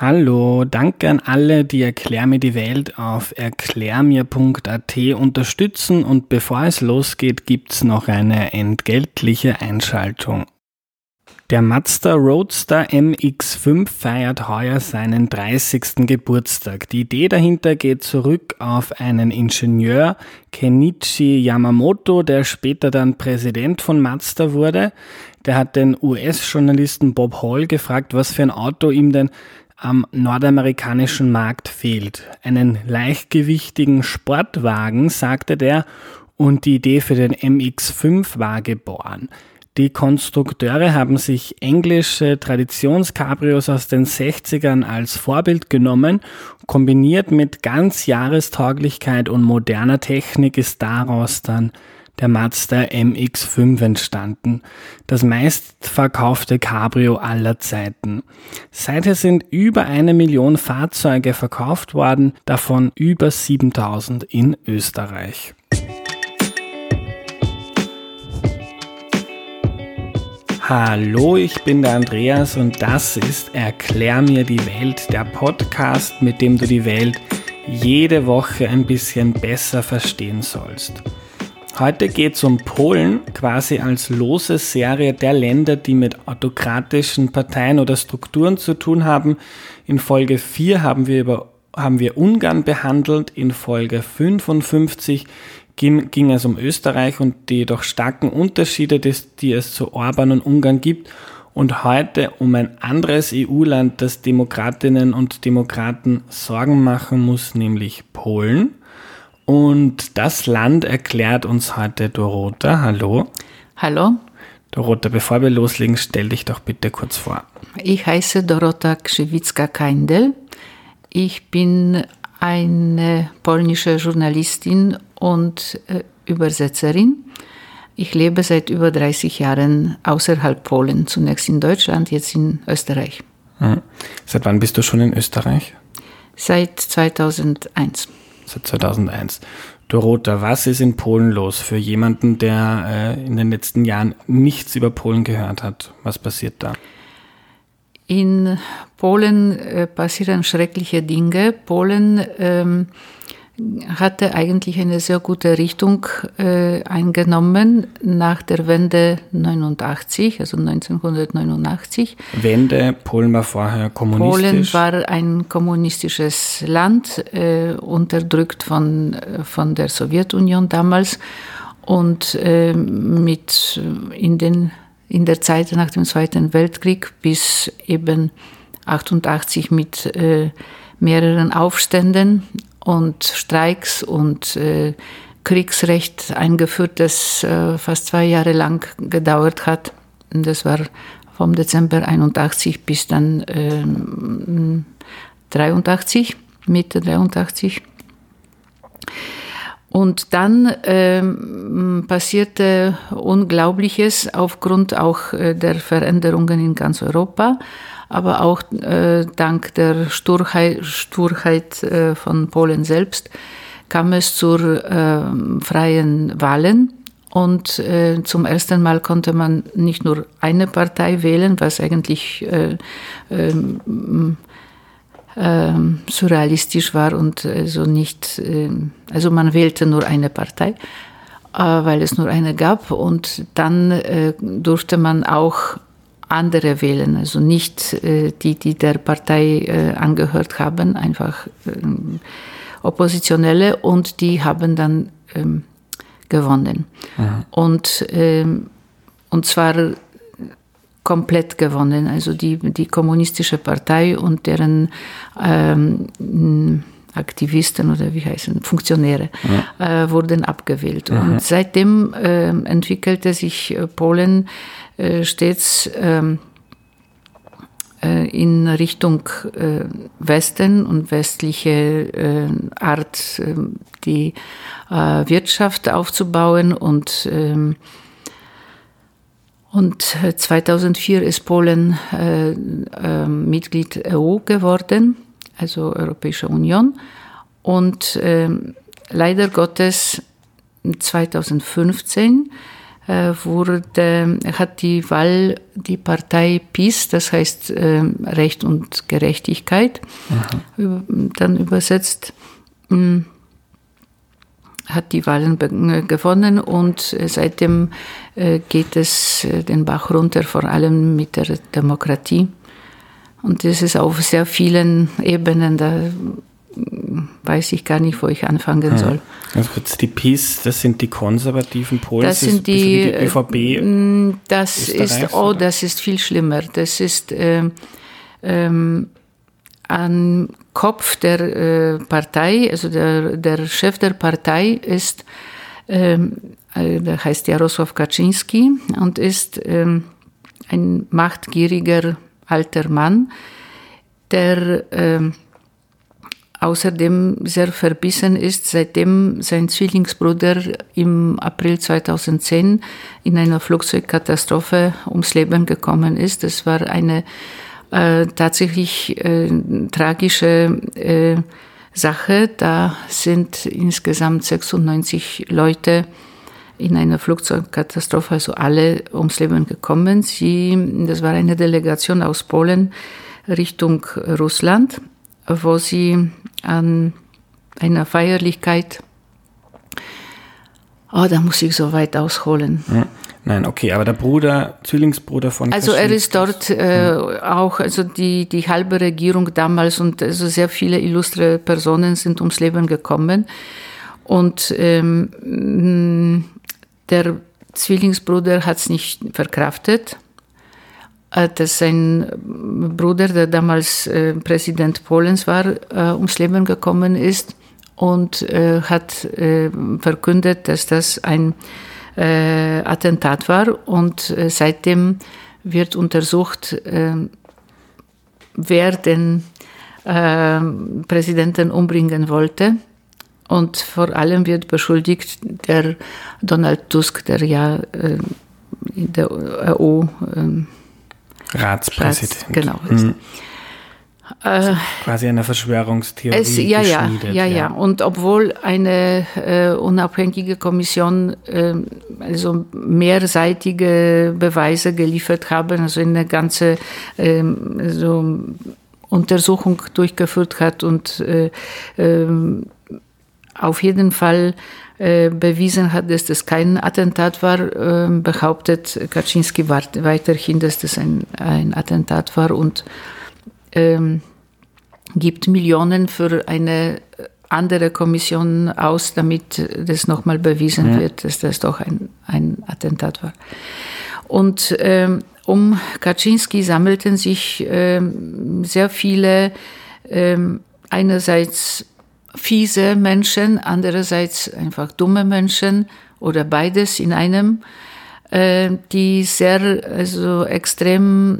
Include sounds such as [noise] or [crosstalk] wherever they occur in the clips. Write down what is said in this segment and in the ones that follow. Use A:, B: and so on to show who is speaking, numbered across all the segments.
A: Hallo, danke an alle, die Erklär mir die Welt auf erklärmir.at unterstützen und bevor es losgeht, gibt's noch eine entgeltliche Einschaltung. Der Mazda Roadster MX5 feiert heuer seinen 30. Geburtstag. Die Idee dahinter geht zurück auf einen Ingenieur, Kenichi Yamamoto, der später dann Präsident von Mazda wurde. Der hat den US-Journalisten Bob Hall gefragt, was für ein Auto ihm denn am nordamerikanischen Markt fehlt. Einen leichtgewichtigen Sportwagen, sagte der, und die Idee für den MX5 war geboren. Die Konstrukteure haben sich englische Traditionscabrios aus den 60ern als Vorbild genommen. Kombiniert mit ganz Jahrestauglichkeit und moderner Technik ist daraus dann der Mazda MX5 entstanden, das meistverkaufte Cabrio aller Zeiten. Seither sind über eine Million Fahrzeuge verkauft worden, davon über 7000 in Österreich. Hallo, ich bin der Andreas und das ist Erklär mir die Welt, der Podcast, mit dem du die Welt jede Woche ein bisschen besser verstehen sollst. Heute geht es um Polen, quasi als lose Serie der Länder, die mit autokratischen Parteien oder Strukturen zu tun haben. In Folge 4 haben wir, über, haben wir Ungarn behandelt, in Folge 55 ging, ging es um Österreich und die doch starken Unterschiede, die es zu Orban und Ungarn gibt. Und heute um ein anderes EU-Land, das Demokratinnen und Demokraten Sorgen machen muss, nämlich Polen. Und das Land erklärt uns heute Dorota. Hallo.
B: Hallo.
A: Dorota, bevor wir loslegen, stell dich doch bitte kurz vor.
B: Ich heiße Dorota Krzywitzka-Keindel. Ich bin eine polnische Journalistin und äh, Übersetzerin. Ich lebe seit über 30 Jahren außerhalb Polen, zunächst in Deutschland, jetzt in Österreich.
A: Mhm. Seit wann bist du schon in Österreich?
B: Seit 2001
A: seit 2001. Dorota, was ist in Polen los für jemanden, der äh, in den letzten Jahren nichts über Polen gehört hat? Was passiert da?
B: In Polen äh, passieren schreckliche Dinge. Polen ähm, hatte eigentlich eine sehr gute Richtung äh, eingenommen nach der Wende 89, also 1989.
A: Wende, Polen war vorher kommunistisch.
B: Polen war ein kommunistisches Land, äh, unterdrückt von, von der Sowjetunion damals und äh, mit in, den, in der Zeit nach dem Zweiten Weltkrieg bis eben 88 mit äh, mehreren Aufständen und Streiks und äh, Kriegsrecht eingeführt, das äh, fast zwei Jahre lang gedauert hat. Das war vom Dezember 81 bis dann äh, 83, Mitte 83. Und dann ähm, passierte Unglaubliches aufgrund auch äh, der Veränderungen in ganz Europa aber auch äh, dank der Sturheit, Sturheit äh, von Polen selbst kam es zu äh, freien Wahlen. Und äh, zum ersten Mal konnte man nicht nur eine Partei wählen, was eigentlich äh, ähm, ähm, surrealistisch war und also nicht, ähm, also man wählte nur eine Partei, weil es nur eine gab und dann durfte man auch andere wählen, also nicht äh, die, die der Partei äh, angehört haben, einfach ähm, Oppositionelle und die haben dann ähm, gewonnen. Mhm. Und, ähm, und zwar komplett gewonnen, also die, die kommunistische Partei und deren ähm, Aktivisten oder wie heißen Funktionäre ja. äh, wurden abgewählt. Mhm. Und seitdem äh, entwickelte sich äh, Polen stets ähm, äh, in Richtung äh, Westen und westliche Art, ähm, die Wirtschaft aufzubauen und ähm, und 2004 ist Polen äh, äh, Mitglied EU geworden, also Europäische Union. Und äh, leider Gottes 2015 äh, wurde, hat die Wahl die Partei PiS, das heißt äh, Recht und Gerechtigkeit, mhm. dann übersetzt, hm, hat die Wahlen äh, gewonnen und seitdem geht es den Bach runter, vor allem mit der Demokratie. Und das ist auf sehr vielen Ebenen, da weiß ich gar nicht, wo ich anfangen hm. soll.
A: Also kurz die PiS, das sind die konservativen Polen,
B: das sind die,
A: die ÖVP.
B: Äh, das ist, oh, oder? das ist viel schlimmer. Das ist ähm, ähm, an Kopf der äh, Partei, also der, der Chef der Partei ist, ähm, äh, der heißt Jarosław Kaczynski und ist ähm, ein machtgieriger alter Mann, der ähm, außerdem sehr verbissen ist, seitdem sein Zwillingsbruder im April 2010 in einer Flugzeugkatastrophe ums Leben gekommen ist. Das war eine äh, tatsächlich äh, tragische äh, Sache. Da sind insgesamt 96 Leute in einer Flugzeugkatastrophe, also alle ums Leben gekommen. Sie, das war eine Delegation aus Polen Richtung Russland wo sie an einer Feierlichkeit, oh, da muss ich so weit ausholen.
A: Ja. Nein, okay, aber der Bruder, Zwillingsbruder von
B: Also er ist dort äh, auch, also die, die halbe Regierung damals und also sehr viele illustre Personen sind ums Leben gekommen. Und ähm, der Zwillingsbruder hat es nicht verkraftet dass sein Bruder, der damals äh, Präsident Polens war, äh, ums Leben gekommen ist und hat verkündet, dass das ein Attentat war. Und seitdem wird untersucht, wer den Präsidenten umbringen wollte. Und vor allem wird beschuldigt der Donald Tusk, der ja in der EU
A: Ratspräsident.
B: Rats, genau. Mhm.
A: Äh, quasi eine Verschwörungstheorie.
B: Es, ja, ja, ja, ja, Und obwohl eine äh, unabhängige Kommission äh, also mehrseitige Beweise geliefert haben, also eine ganze ähm, so Untersuchung durchgeführt hat und äh, ähm, auf jeden Fall äh, bewiesen hat, dass das kein Attentat war, äh, behauptet Kaczynski weiterhin, dass das ein, ein Attentat war und ähm, gibt Millionen für eine andere Kommission aus, damit das nochmal bewiesen ja. wird, dass das doch ein, ein Attentat war. Und ähm, um Kaczynski sammelten sich ähm, sehr viele ähm, einerseits fiese Menschen, andererseits einfach dumme Menschen oder beides in einem, äh, die sehr also extrem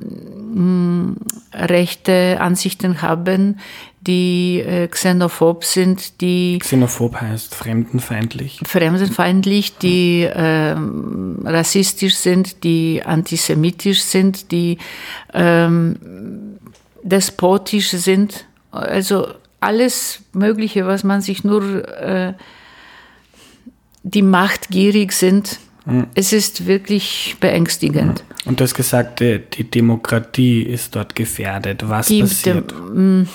B: mm, rechte Ansichten haben, die äh, xenophob sind, die
A: xenophob heißt fremdenfeindlich,
B: fremdenfeindlich, die äh, rassistisch sind, die antisemitisch sind, die ähm, despotisch sind, also alles Mögliche, was man sich nur, äh, die machtgierig sind. Mhm. Es ist wirklich beängstigend.
A: Mhm. Und das Gesagte, die Demokratie ist dort gefährdet. Was die, passiert? De,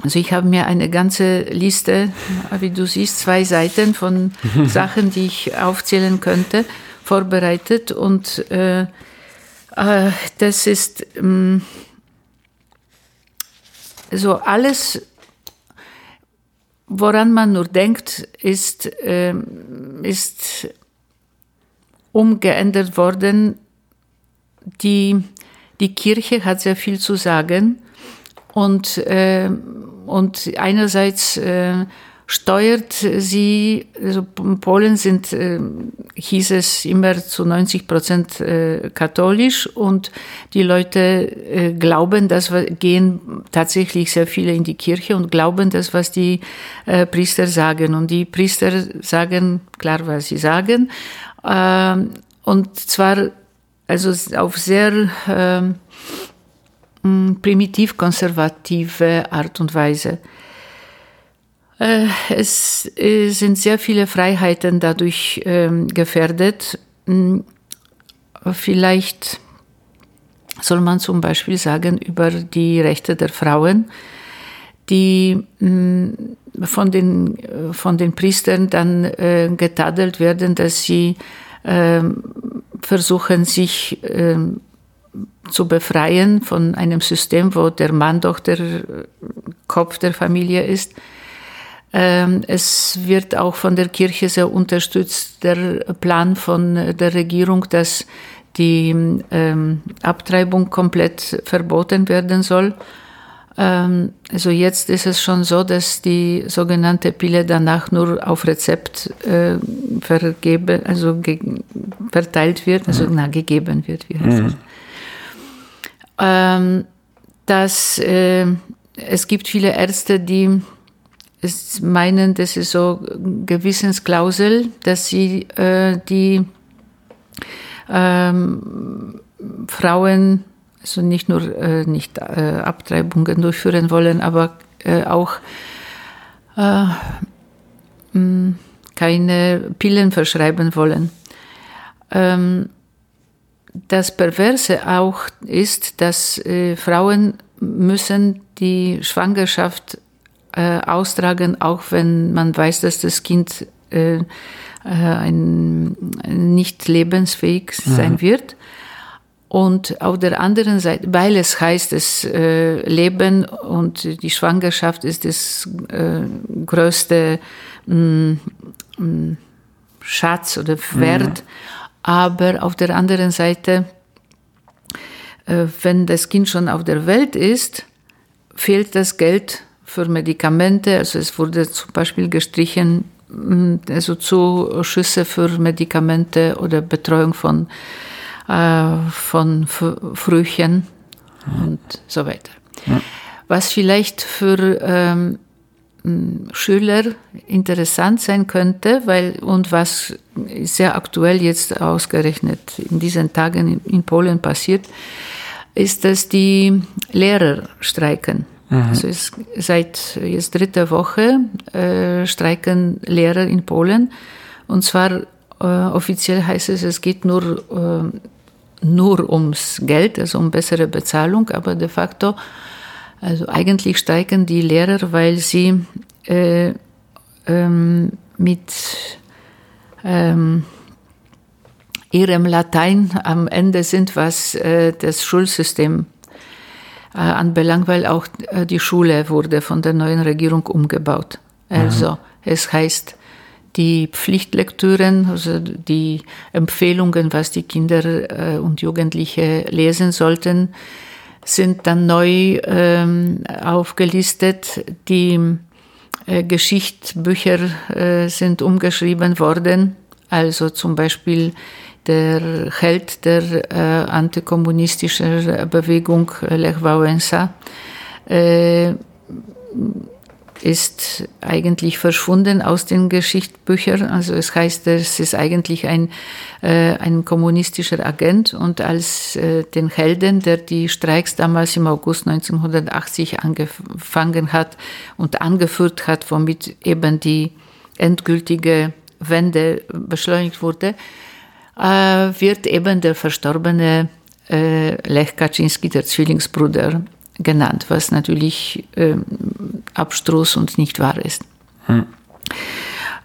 B: also ich habe mir eine ganze Liste, wie du siehst, zwei Seiten von [laughs] Sachen, die ich aufzählen könnte, vorbereitet. Und äh, äh, das ist... Mh, so alles, woran man nur denkt, ist, äh, ist umgeändert worden. Die, die Kirche hat sehr viel zu sagen und, äh, und einerseits äh, steuert sie, also Polen sind, äh, hieß es immer zu 90 Prozent äh, katholisch und die Leute äh, glauben, dass wir gehen tatsächlich sehr viele in die Kirche und glauben das, was die äh, Priester sagen. Und die Priester sagen klar, was sie sagen. Ähm, und zwar also auf sehr ähm, primitiv konservative Art und Weise. Äh, es äh, sind sehr viele Freiheiten dadurch ähm, gefährdet. hm, vielleicht soll man zum Beispiel sagen über die Rechte der Frauen, die hm, von den, von den Priestern dann äh, getadelt werden, dass sie äh, versuchen, sich äh, zu befreien von einem System, wo der Mann doch der Kopf der Familie ist. Ähm, es wird auch von der Kirche sehr unterstützt, der Plan von der Regierung, dass die ähm, Abtreibung komplett verboten werden soll. Ähm, also jetzt ist es schon so, dass die sogenannte Pille danach nur auf Rezept äh, vergeben, also verteilt wird, also mhm. na, gegeben wird, wie heißt mhm. das? Ähm, dass äh, es gibt viele Ärzte, die es meinen, das ist so Gewissensklausel, dass sie äh, die ähm, Frauen also nicht nur äh, nicht äh, Abtreibungen durchführen wollen, aber äh, auch äh, mh, keine Pillen verschreiben wollen. Ähm, das Perverse auch ist, dass äh, Frauen müssen die Schwangerschaft äh, austragen, auch wenn man weiß, dass das Kind äh, äh ein, nicht lebensfähig sein mhm. wird. Und auf der anderen Seite, weil es heißt, das äh, Leben und die Schwangerschaft ist das äh, größte mh, mm, mh, mm, Schatz oder Wert. Mhm. Aber auf der anderen Seite, äh, wenn das Kind schon auf der Welt ist, fehlt das Geld für Medikamente. Also es wurde zum Beispiel gestrichen, mm, also Zuschüsse für Medikamente oder Betreuung von, äh, von Frühchen und so weiter. Ja. Was vielleicht für ähm, Schüler interessant sein könnte, weil und was sehr aktuell jetzt ausgerechnet in diesen Tagen in, in Polen passiert, ist, dass die Lehrer streiken. Mhm. Also es, seit jetzt dritter Woche äh, streiken Lehrer in Polen. Und zwar äh, offiziell heißt es, es geht nur, äh, nur ums Geld, also um bessere Bezahlung, aber de facto, also eigentlich streiken die Lehrer, weil sie äh, ähm, mit ähm, ihrem Latein am Ende sind, was äh, das Schulsystem äh, anbelangt, weil auch äh, die Schule wurde von der neuen Regierung umgebaut. Also mhm. es heißt, die Pflichtlektüren, also die Empfehlungen, was die Kinder äh, und Jugendliche lesen sollten, sind dann neu ähm, aufgelistet. Die äh, Geschichtsbücher äh, sind umgeschrieben worden. Also zum Beispiel der Held der äh, antikommunistischen Bewegung Lech Wałęsa äh, ist eigentlich verschwunden aus den Geschichtsbüchern. Also es heißt, es ist eigentlich ein, äh, ein kommunistischer Agent und als äh, den Helden, der die Streiks damals im August 1980 angefangen hat und angeführt hat, womit eben die endgültige Wende beschleunigt wurde, wird eben der verstorbene äh, Lech Kaczynski, der Zwillingsbruder, genannt, was natürlich äh, abstrus und nicht wahr ist. Hm.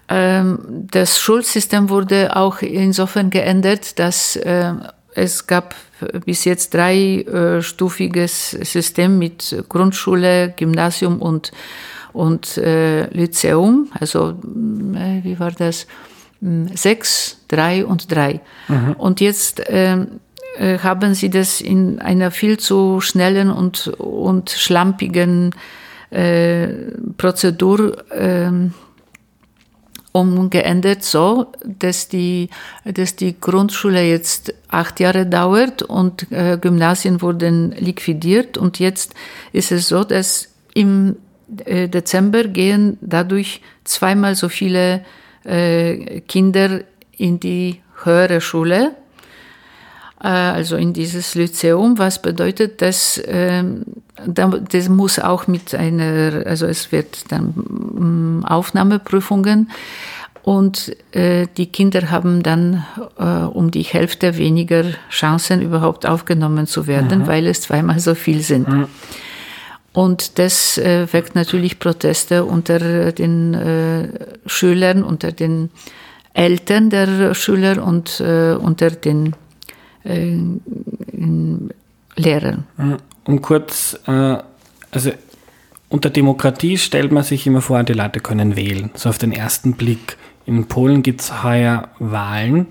B: Ähm, das Schulsystem wurde auch insofern geändert, dass äh, es gab bis jetzt dreistufiges System mit Grundschule, Gymnasium und, und äh, Lyzeum. Also, äh, wie war das? Sechs, drei und drei. Mhm. Und jetzt ähm, äh, haben sie das in einer viel zu schnellen und, und schlampigen äh, Prozedur äh, umgeändert, so dass die, dass die Grundschule jetzt acht Jahre dauert und äh, Gymnasien wurden liquidiert und jetzt ist es so, dass im äh, Dezember gehen dadurch zweimal so viele äh, Kinder in die höhere Schule äh, also in dieses Lyzeum, was bedeutet, dass ähm, das muss auch mit einer, also es wird dann mm, Aufnahmeprüfungen Und äh, die Kinder haben dann äh, um die Hälfte weniger Chancen, überhaupt aufgenommen zu werden, mhm. weil es zweimal so viel sind. Mhm. Und das äh, weckt natürlich Proteste unter den äh, Schülern, unter den Eltern der Schüler und äh, unter den äh, Lehrern.
A: Mhm. Um kurz, äh, also unter Demokratie stellt man sich immer vor, die Leute können wählen, so auf den ersten Blick. In Polen gibt es heuer Wahlen.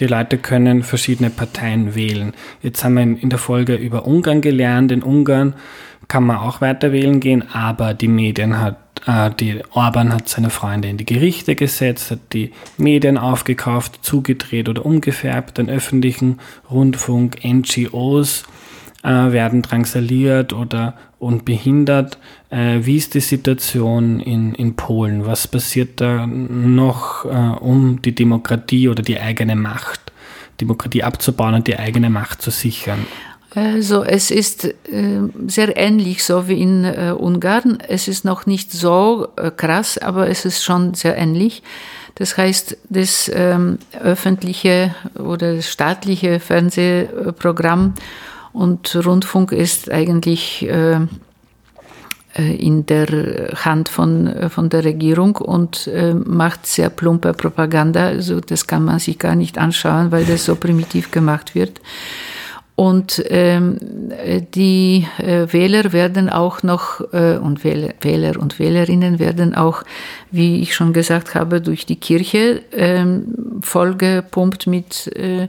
A: Die Leute können verschiedene Parteien wählen. Jetzt haben wir in der Folge über Ungarn gelernt. In Ungarn kann man auch weiter wählen gehen, aber die Medien hat, äh, die Orban hat seine Freunde in die Gerichte gesetzt, hat die Medien aufgekauft, zugedreht oder umgefärbt, den öffentlichen Rundfunk, NGOs äh, werden drangsaliert oder und behindert. Äh, wie ist die Situation in, in Polen? Was passiert da noch, äh, um die Demokratie oder die eigene Macht, Demokratie abzubauen und die eigene Macht zu sichern?
B: Also es ist äh, sehr ähnlich so wie in äh, Ungarn. Es ist noch nicht so äh, krass, aber es ist schon sehr ähnlich. Das heißt, das ähm, öffentliche oder staatliche Fernsehprogramm und Rundfunk ist eigentlich in der Hand von, von der Regierung und macht sehr plumpe Propaganda. Also das kann man sich gar nicht anschauen, weil das so primitiv gemacht wird. Und ähm, die äh, Wähler werden auch noch, äh, und Wähler, Wähler, und Wählerinnen werden auch, wie ich schon gesagt habe, durch die Kirche ähm, vollgepumpt mit äh,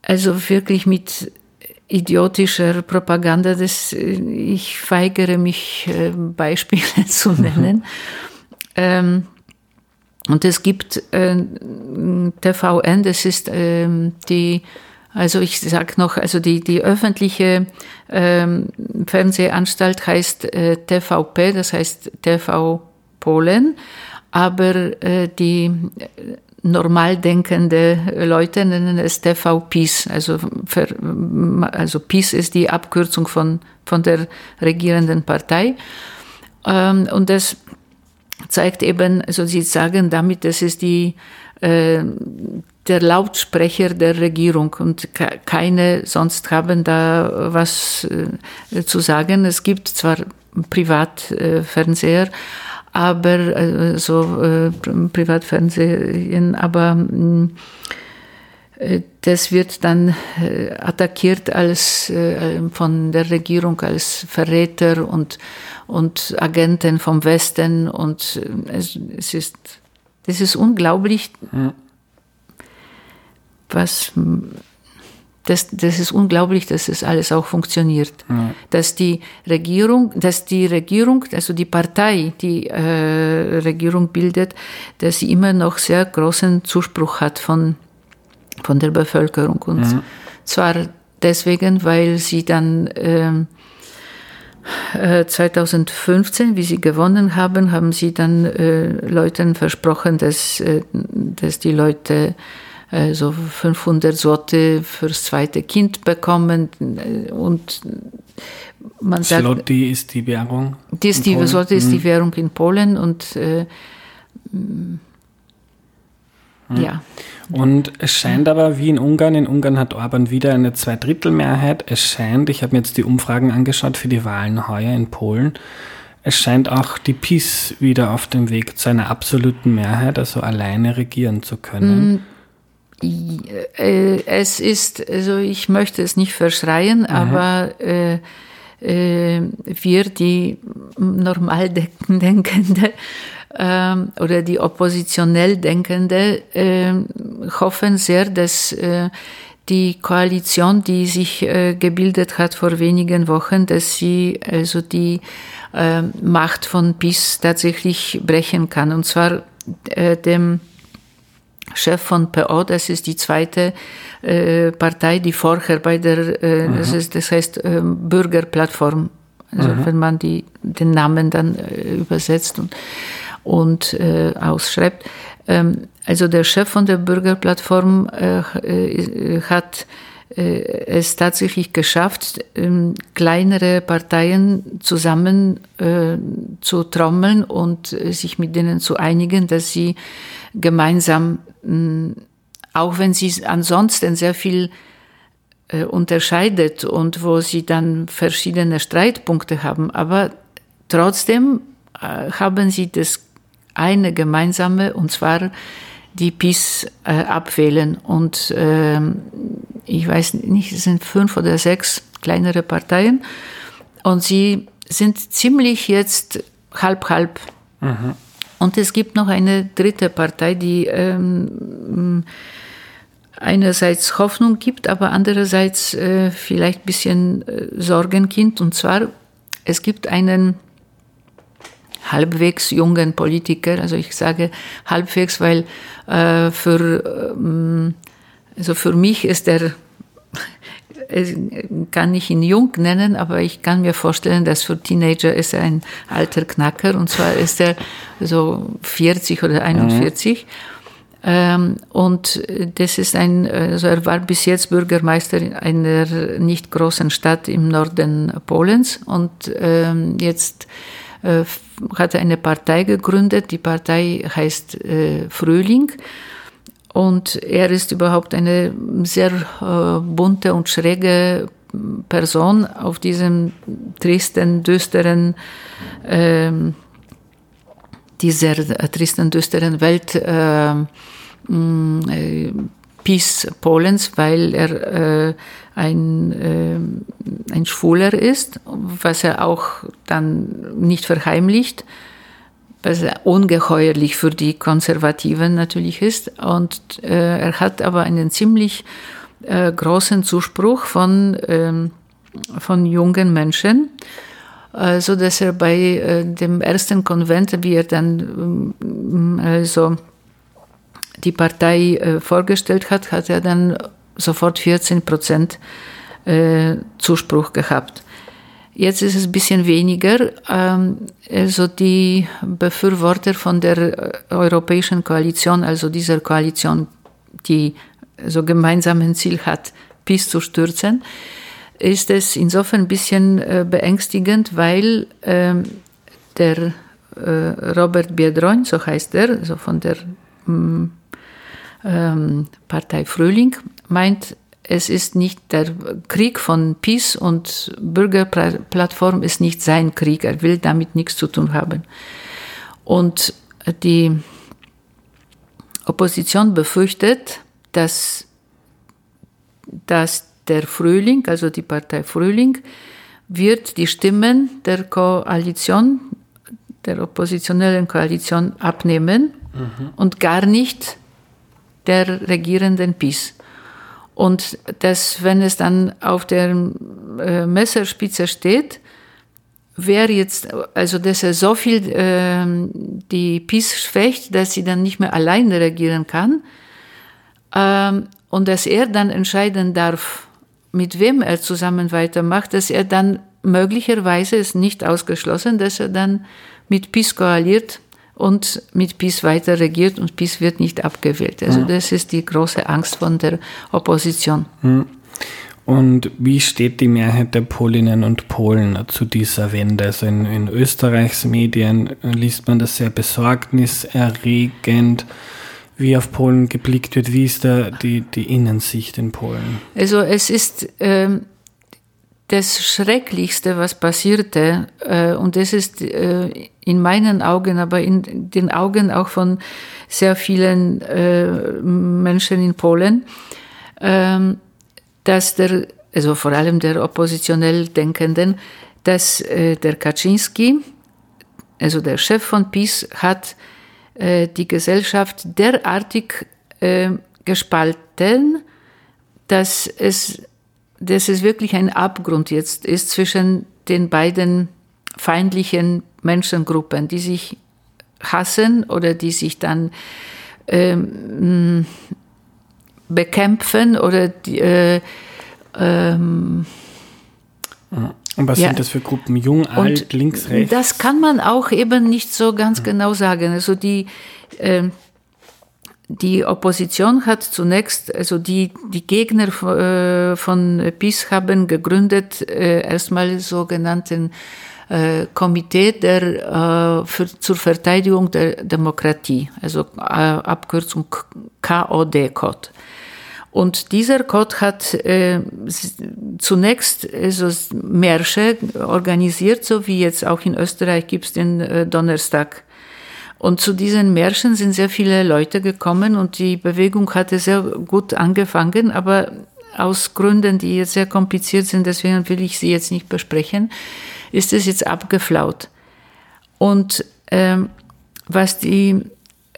B: also wirklich mit idiotischer Propaganda, das, ich weigere mich, äh, Beispiele [laughs] zu mhm. nennen. Ähm, und es gibt äh, TVN, das ist ähm, die, also ich sage noch, also die, die öffentliche ähm, Fernsehanstalt heißt äh, TVP, das heißt TV Polen, aber äh, die normal denkende Leute nennen es TV PiS. Also, für, also PiS ist die Abkürzung von, von der regierenden Partei. Ähm, und das zeigt eben, also sie sagen damit, das ist die, äh, der Lautsprecher der Regierung und keine sonst haben da was äh, zu sagen. Es gibt zwar Privatfernseher, aber äh, so äh, Privatfernsehen, aber äh, das wird dann äh, attackiert als äh, von der Regierung als Verräter und und Agenten vom Westen und es, es ist das ist unglaublich. Was das, das ist unglaublich, dass das alles auch funktioniert. Ja. Dass die Regierung, dass die Regierung, also die Partei, die äh, Regierung bildet, dass sie immer noch sehr großen Zuspruch hat von, von der Bevölkerung. Und ja. zwar deswegen, weil sie dann ähm, äh, 2015, wie sie gewonnen haben, haben sie dann äh, Leuten versprochen, dass, äh, dass die Leute also 500 Sorte fürs zweite Kind bekommen und
A: man sagt, Zloty ist die Währung.
B: Die ist die, Zloty ist die mhm. Währung in Polen und äh, mhm. ja.
A: Und es scheint aber wie in Ungarn, in Ungarn hat Orban wieder eine Zweidrittelmehrheit. Es scheint, ich habe mir jetzt die Umfragen angeschaut für die Wahlen heuer in Polen, es scheint auch die PiS wieder auf dem Weg zu einer absoluten Mehrheit, also alleine regieren zu können.
B: Äh, es ist, also ich möchte es nicht verschreien, mhm. aber äh, äh, wir, die normal denkende äh, oder die oppositionell denkende, äh, hoffen sehr, dass äh, die Koalition, die sich äh, gebildet hat vor wenigen Wochen, dass sie also die äh, Macht von PiS tatsächlich brechen kann. Und zwar dem Chef von PO, das ist die zweite äh, Partei, die vorher bei der, äh, mhm. das, ist, das heißt äh, Bürgerplattform, also mhm. wenn man die, den Namen dann äh, übersetzt und, und äh, ausschreibt. Ähm, also der Chef von der Bürgerplattform äh, hat es tatsächlich geschafft, ähm, kleinere Parteien zusammen zu trommeln und sich mit denen zu einigen, dass sie gemeinsam, auch wenn sie ansonsten sehr viel unterscheidet und wo sie dann verschiedene Streitpunkte haben, aber trotzdem haben sie das eine gemeinsame, und zwar die PiS äh, abwählen. Und äh, ich weiß nicht, es sind fünf oder sechs kleinere Parteien. Und sie sind ziemlich jetzt halb-halb. Mhm. Und es gibt noch eine dritte Partei, die ähm, einerseits Hoffnung gibt, aber andererseits äh, vielleicht ein bisschen äh, Sorgenkind. Und zwar, es gibt einen halbwegs jungen Politiker. Also ich sage halbwegs, weil äh, für, ähm, also für mich ist er, kann ich ihn jung nennen, aber ich kann mir vorstellen, dass für Teenager ist er ein alter Knacker und zwar ist er so 40 oder 41. Mhm. Ähm, und das ist ein, also er war bis jetzt Bürgermeister einer nicht großen Stadt im Norden Polens und ähm, jetzt äh, hat eine Partei gegründet. Die Partei heißt äh, Frühling. Und er ist überhaupt eine sehr äh, bunte und schräge Person auf diesem tristen, düsteren, äh, dieser tristen, düsteren Welt äh, äh, Peace Polens, weil er äh, ein, äh, ein Schwuler ist, was er auch dann nicht verheimlicht, was ungeheuerlich für die Konservativen natürlich ist. Und äh, er hat aber einen ziemlich äh, großen Zuspruch von, ähm, von jungen Menschen äh, so dass er bei äh, dem ersten Konvent, wie er dann ähm, also die Partei äh, vorgestellt hat, hat er dann sofort 14 Prozent äh, Zuspruch gehabt. Jetzt ist es ein bisschen weniger. Ähm, also die Befürworter von der äh, Europäischen Koalition, also dieser Koalition, die so gemeinsam ein Ziel hat, PiS zu stürzen, ist es insofern ein bisschen beängstigend, weil ähm, der Robert Biedroń, so heißt er, also von der mm, ähm, Partei Frühling meint, es ist nicht der Krieg von Peace und Bürgerplattform ist nicht sein Krieg. Er will damit nichts zu tun haben. Und die Opposition befürchtet, dass, dass der Frühling, also die Partei Frühling, wird die Stimmen der Koalition, der oppositionellen Koalition abnehmen mhm. und gar nicht der regierenden PiS. Und dass, wenn es dann auf der äh, Messerspitze steht, wer jetzt, also dass er so viel äh, die PiS schwächt, dass sie dann nicht mehr alleine regieren kann ähm, und dass er dann entscheiden darf, mit wem er zusammen weitermacht, dass er dann möglicherweise ist nicht ausgeschlossen, dass er dann mit PiS koaliert und mit PiS weiter regiert und PiS wird nicht abgewählt. Also das ist die große Angst von der Opposition.
A: Und wie steht die Mehrheit der Polinnen und Polen zu dieser Wende? Also in, in Österreichs Medien liest man das sehr besorgniserregend, wie auf Polen geblickt wird. Wie ist da die, die Innensicht in Polen?
B: Also es ist ähm, das Schrecklichste, was passierte, äh, und das ist äh, in meinen Augen, aber in den Augen auch von sehr vielen äh, Menschen in Polen, ähm, dass der, also vor allem der oppositionell Denkenden, dass äh, der Kaczynski, also der Chef von PiS, hat äh, die Gesellschaft derartig äh, gespalten, dass es dass es wirklich ein Abgrund jetzt ist zwischen den beiden feindlichen Menschengruppen, die sich hassen oder die sich dann ähm, bekämpfen oder die, äh, ähm,
A: und was ja. sind das für Gruppen? Jung, alt, Und links, rechts?
B: Das kann man auch eben nicht so ganz genau sagen. Also die, äh, die Opposition hat zunächst, also die, die Gegner äh, von PiS haben gegründet, äh, erstmal sogenannten äh, Komitee der, für, zur Verteidigung der Demokratie, also Abkürzung KOD-Code. Und dieser Code hat äh, zunächst also Märsche organisiert, so wie jetzt auch in Österreich gibt es den äh, Donnerstag und zu diesen Märschen sind sehr viele Leute gekommen und die Bewegung hatte sehr gut angefangen, aber aus Gründen, die jetzt sehr kompliziert sind, deswegen will ich sie jetzt nicht besprechen, ist es jetzt abgeflaut. Und ähm, was die,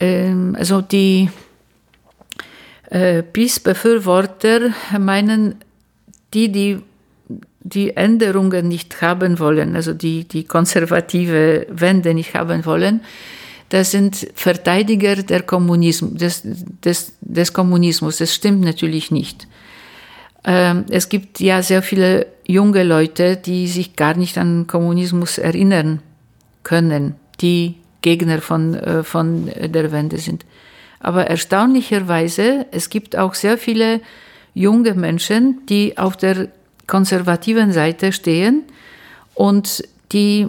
B: ähm, also die äh, PiS-Befürworter meinen, die, die die Änderungen nicht haben wollen, also die, die konservative Wende nicht haben wollen, das sind Verteidiger der Kommunismus, des, des, des Kommunismus. Das stimmt natürlich nicht. Ähm, es gibt ja sehr viele junge Leute, die sich gar nicht an Kommunismus erinnern können, die Gegner von, äh, von der Wende sind. Aber erstaunlicherweise, es gibt auch sehr viele junge Menschen, die auf der konservativen Seite stehen und die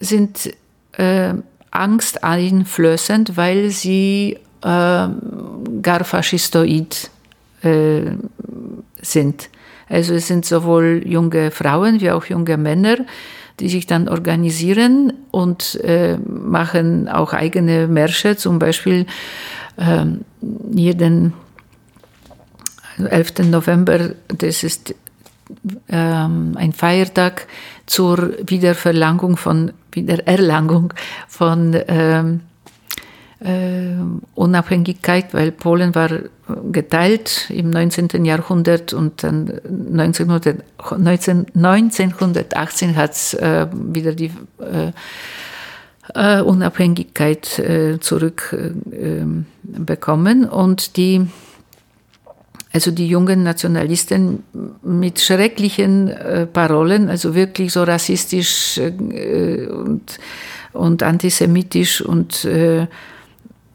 B: sind äh, Angst einflößend, weil sie äh, gar faschistoid äh, sind. Also es sind sowohl junge Frauen wie auch junge Männer, die sich dann organisieren und äh, machen auch eigene Märsche, zum Beispiel äh, jeden 11. November, das ist ähm, ein Feiertag zur Wiederverlangung von, Wiedererlangung von ähm, äh, Unabhängigkeit, weil Polen war geteilt im 19. Jahrhundert und dann 1900, 19, 1918 hat es äh, wieder die äh, äh Unabhängigkeit äh, zurückbekommen und die also die jungen Nationalisten mit schrecklichen äh, Parolen, also wirklich so rassistisch äh, und, und antisemitisch und äh,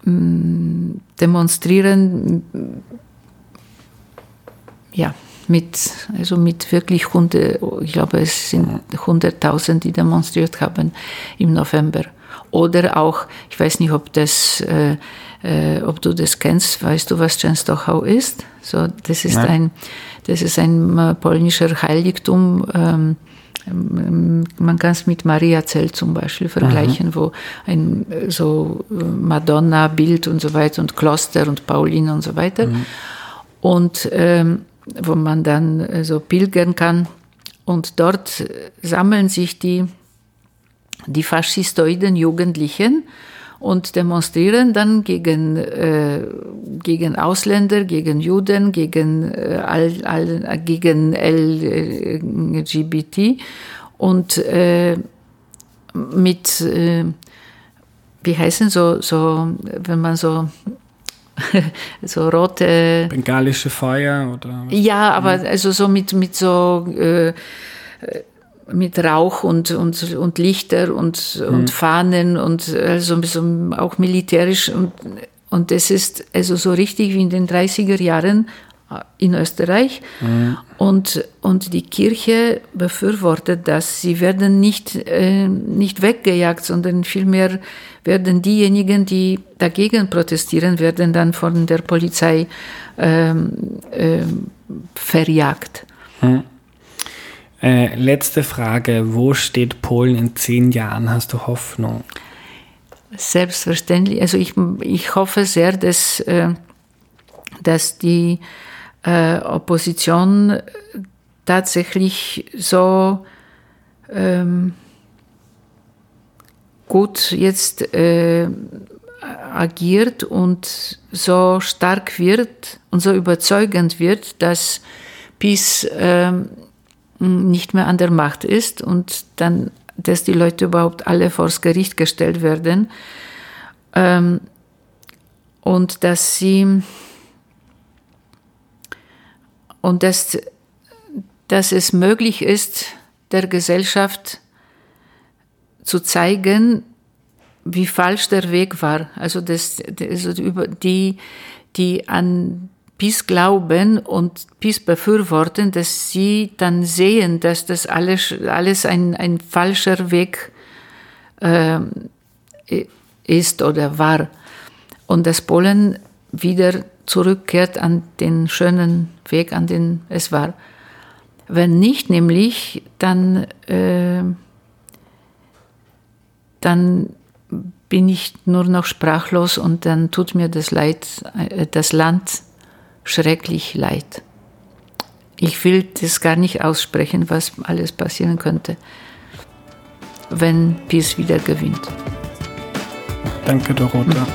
B: demonstrieren, ja, mit, also mit wirklich Hunde, ich glaube, es sind hunderttausend, die demonstriert haben im November. Oder auch, ich weiß nicht, ob das äh, ob du das kennst, weißt du, was Częstochow ist? So, das ist ein, das ist ein äh, polnischer Heiligtum. Ähm, ähm, man kann es mit Mariazell zum Beispiel vergleichen, mhm. wo ein äh, so äh, Madonna-Bild und so weiter und Kloster und Pauline und so weiter. Mhm. Und ähm, wo man dann so pilgern kann. Und dort sammeln sich die, die faschistoiden Jugendlichen und demonstrieren dann gegen, äh, gegen Ausländer, gegen Juden, gegen, äh, all, all, gegen LGBT und äh, mit, äh, wie heißen so, so, wenn man so [laughs] so rote
A: bengalische Feuer oder
B: ja aber also so mit mit so äh, mit Rauch und, und, und Lichter und, mhm. und Fahnen und also auch militärisch. Und, und das ist also so richtig wie in den 30er Jahren äh, in Österreich. Mhm. Und, und die Kirche befürwortet das. Sie werden nicht, äh, nicht weggejagt, sondern vielmehr werden diejenigen, die dagegen protestieren, werden dann von der Polizei ähm, äh, verjagt.
A: Mhm. Äh, letzte Frage. Wo steht Polen in zehn Jahren? Hast du Hoffnung?
B: Selbstverständlich. Also ich, ich hoffe sehr, dass, äh, dass die äh, Opposition tatsächlich so ähm, gut jetzt äh, agiert und so stark wird und so überzeugend wird, dass PiS ähm, nicht mehr an der Macht ist und dann, dass die Leute überhaupt alle vors Gericht gestellt werden ähm, und dass sie und dass, dass es möglich ist, der Gesellschaft zu zeigen, wie falsch der Weg war. Also das, das über die, die an Peace glauben und Peace befürworten, dass sie dann sehen, dass das alles, alles ein, ein falscher Weg äh, ist oder war. Und dass Polen wieder zurückkehrt an den schönen Weg, an den es war. Wenn nicht nämlich, dann, äh, dann bin ich nur noch sprachlos und dann tut mir das Leid, äh, das Land schrecklich leid. Ich will das gar nicht aussprechen, was alles passieren könnte, wenn Peace wieder gewinnt.
A: Danke, Dorota.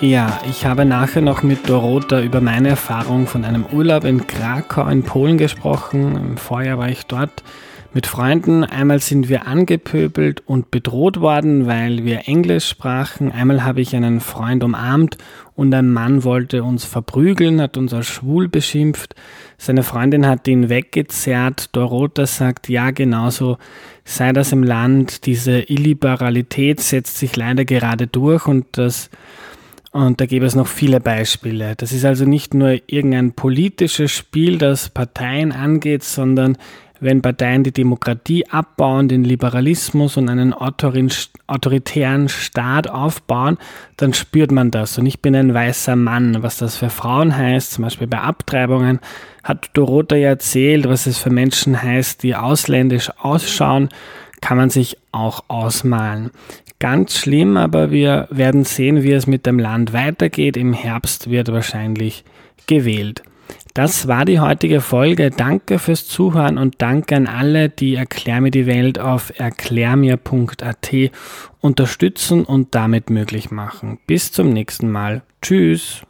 A: Ja, ich habe nachher noch mit Dorota über meine Erfahrung von einem Urlaub in Krakau in Polen gesprochen. Im Vorjahr war ich dort mit Freunden. Einmal sind wir angepöbelt und bedroht worden, weil wir Englisch sprachen. Einmal habe ich einen Freund umarmt und ein Mann wollte uns verprügeln, hat uns als schwul beschimpft. Seine Freundin hat ihn weggezerrt. Dorota sagt, ja, genauso sei das im Land. Diese Illiberalität setzt sich leider gerade durch und das und da gäbe es noch viele Beispiele. Das ist also nicht nur irgendein politisches Spiel, das Parteien angeht, sondern wenn Parteien die Demokratie abbauen, den Liberalismus und einen autoritären Staat aufbauen, dann spürt man das. Und ich bin ein weißer Mann. Was das für Frauen heißt, zum Beispiel bei Abtreibungen, hat Dorota ja erzählt, was es für Menschen heißt, die ausländisch ausschauen, kann man sich auch ausmalen. Ganz schlimm, aber wir werden sehen, wie es mit dem Land weitergeht. Im Herbst wird wahrscheinlich gewählt. Das war die heutige Folge. Danke fürs Zuhören und danke an alle, die Erklär mir die Welt auf erklärmir.at unterstützen und damit möglich machen. Bis zum nächsten Mal. Tschüss.